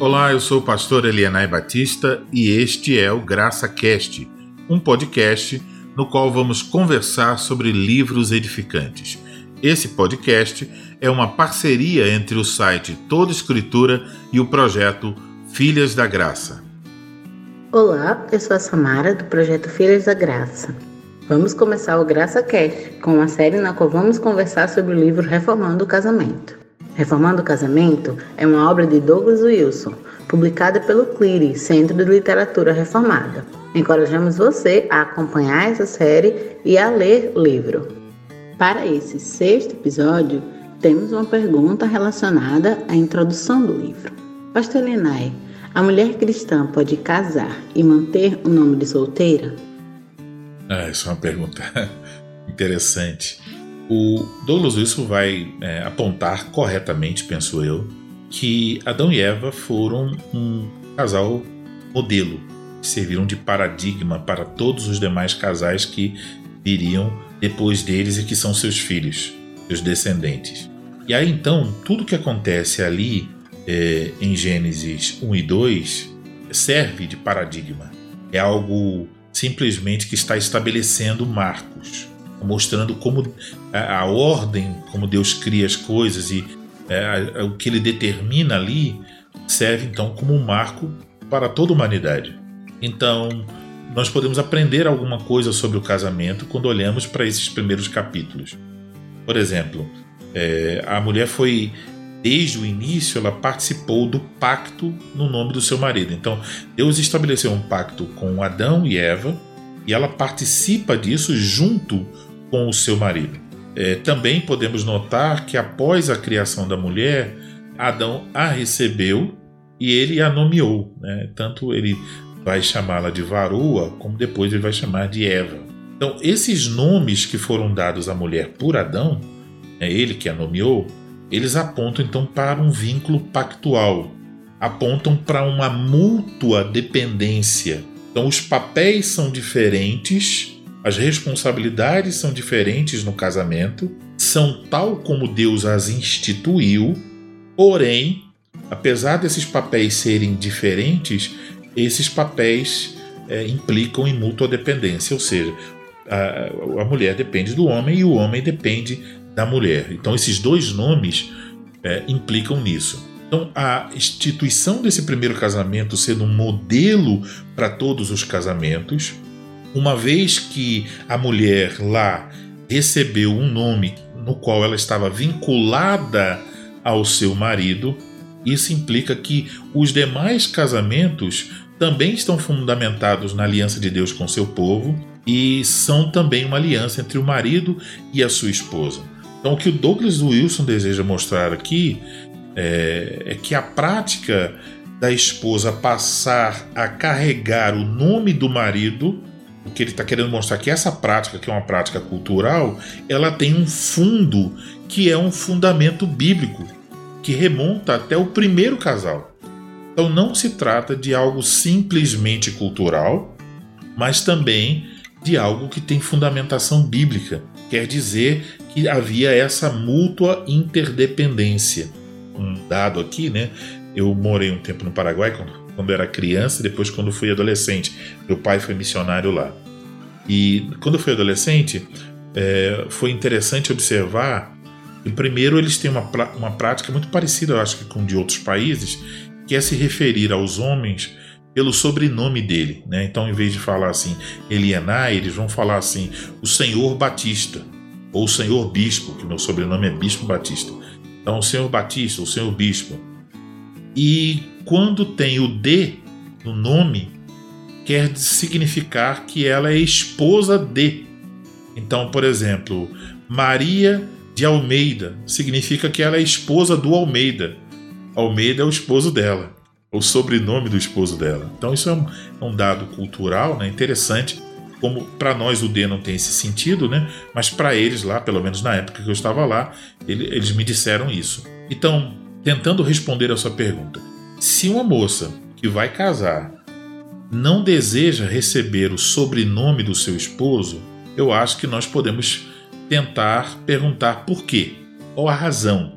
Olá, eu sou o pastor Elianai Batista e este é o Graça Cast, um podcast no qual vamos conversar sobre livros edificantes. Esse podcast é uma parceria entre o site Toda Escritura e o projeto Filhas da Graça. Olá, eu sou a Samara do projeto Filhas da Graça. Vamos começar o Graça Cast, com uma série na qual vamos conversar sobre o livro Reformando o Casamento. Reformando o Casamento é uma obra de Douglas Wilson, publicada pelo CLIRI, Centro de Literatura Reformada. Encorajamos você a acompanhar essa série e a ler o livro. Para esse sexto episódio, temos uma pergunta relacionada à introdução do livro. Pastor Lenay, a mulher cristã pode casar e manter o nome de solteira? Ah, essa é uma pergunta interessante. O Douglas Wilson vai é, apontar corretamente, penso eu, que Adão e Eva foram um casal modelo, serviram de paradigma para todos os demais casais que viriam depois deles e que são seus filhos, seus descendentes. E aí então, tudo que acontece ali é, em Gênesis 1 e 2 serve de paradigma. É algo simplesmente que está estabelecendo marcos mostrando como a, a ordem, como Deus cria as coisas e é, o que ele determina ali serve então como um marco para toda a humanidade. Então, nós podemos aprender alguma coisa sobre o casamento quando olhamos para esses primeiros capítulos. Por exemplo, é, a mulher foi, desde o início, ela participou do pacto no nome do seu marido. Então, Deus estabeleceu um pacto com Adão e Eva e ela participa disso junto com o seu marido. É, também podemos notar que após a criação da mulher, Adão a recebeu e ele a nomeou. Né? Tanto ele vai chamá-la de varoa, como depois ele vai chamar de Eva. Então, esses nomes que foram dados à mulher por Adão, é ele que a nomeou, eles apontam então para um vínculo pactual, apontam para uma mútua dependência. Então, os papéis são diferentes, as responsabilidades são diferentes no casamento, são tal como Deus as instituiu, porém, apesar desses papéis serem diferentes, esses papéis é, implicam em mútua dependência, ou seja, a, a, mulher depende do homem e o homem depende da mulher. Então, esses dois nomes é, implicam nisso. Então, a instituição desse primeiro casamento sendo um modelo para todos os casamentos, uma vez que a mulher lá recebeu um nome no qual ela estava vinculada ao seu marido, isso implica que os demais casamentos também estão fundamentados na aliança de Deus com seu povo e são também uma aliança entre o marido e a sua esposa. Então, o que o Douglas Wilson deseja mostrar aqui é, é que a prática da esposa passar a carregar o nome do marido o que ele está querendo mostrar que essa prática, que é uma prática cultural, ela tem um fundo que é um fundamento bíblico, que remonta até o primeiro casal. Então não se trata de algo simplesmente cultural, mas também de algo que tem fundamentação bíblica. Quer dizer que havia essa mútua interdependência. Um dado aqui, né? Eu morei um tempo no Paraguai quando quando era criança depois quando fui adolescente. Meu pai foi missionário lá. E quando eu fui adolescente, é, foi interessante observar que, primeiro, eles têm uma, uma prática muito parecida, eu acho que com de outros países, que é se referir aos homens pelo sobrenome dele. Né? Então, em vez de falar assim, Elianai, eles vão falar assim, o Senhor Batista, ou o Senhor Bispo, que meu sobrenome é Bispo Batista. Então, o Senhor Batista, o Senhor Bispo. E quando tem o D no nome, quer significar que ela é esposa de. Então, por exemplo, Maria de Almeida significa que ela é esposa do Almeida. Almeida é o esposo dela, o sobrenome do esposo dela. Então, isso é um, é um dado cultural né, interessante. Como para nós o D não tem esse sentido, né? Mas para eles lá, pelo menos na época que eu estava lá, ele, eles me disseram isso. Então, tentando responder a sua pergunta, se uma moça que vai casar não deseja receber o sobrenome do seu esposo, eu acho que nós podemos tentar perguntar por quê, ou a razão.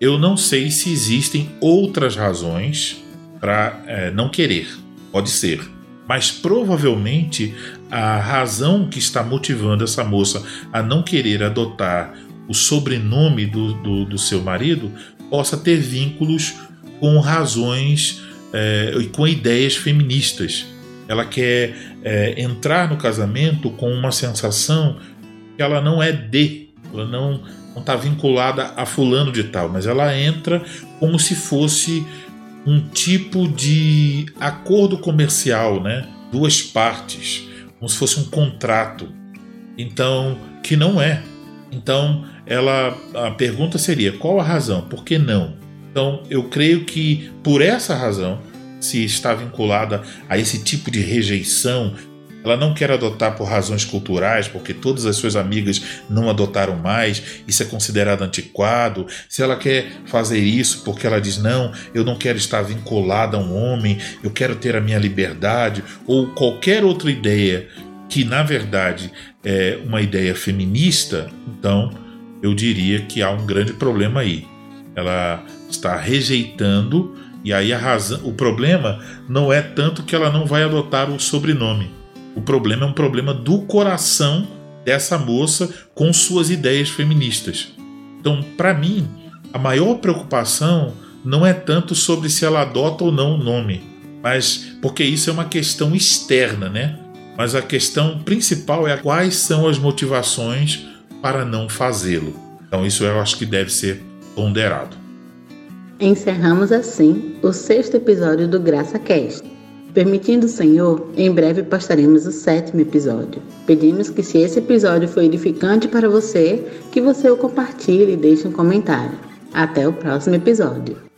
Eu não sei se existem outras razões para é, não querer. Pode ser. Mas provavelmente a razão que está motivando essa moça a não querer adotar o sobrenome do, do, do seu marido possa ter vínculos com razões é, e com ideias feministas. Ela quer é, entrar no casamento com uma sensação que ela não é de, ela não está vinculada a fulano de tal, mas ela entra como se fosse um tipo de acordo comercial, né? Duas partes, como se fosse um contrato. Então, que não é. Então, ela a pergunta seria: qual a razão? Por que não? Então, eu creio que por essa razão, se está vinculada a esse tipo de rejeição, ela não quer adotar por razões culturais, porque todas as suas amigas não adotaram mais, isso é considerado antiquado. Se ela quer fazer isso porque ela diz: não, eu não quero estar vinculada a um homem, eu quero ter a minha liberdade, ou qualquer outra ideia que na verdade é uma ideia feminista, então eu diria que há um grande problema aí. Ela está rejeitando, e aí a razão, o problema não é tanto que ela não vai adotar o sobrenome o problema é um problema do coração dessa moça com suas ideias feministas. Então, para mim, a maior preocupação não é tanto sobre se ela adota ou não o nome, mas porque isso é uma questão externa, né? Mas a questão principal é quais são as motivações para não fazê-lo. Então, isso eu acho que deve ser ponderado. Encerramos assim o sexto episódio do Graça Cast. Permitindo o Senhor, em breve postaremos o sétimo episódio. Pedimos que, se esse episódio foi edificante para você, que você o compartilhe e deixe um comentário. Até o próximo episódio.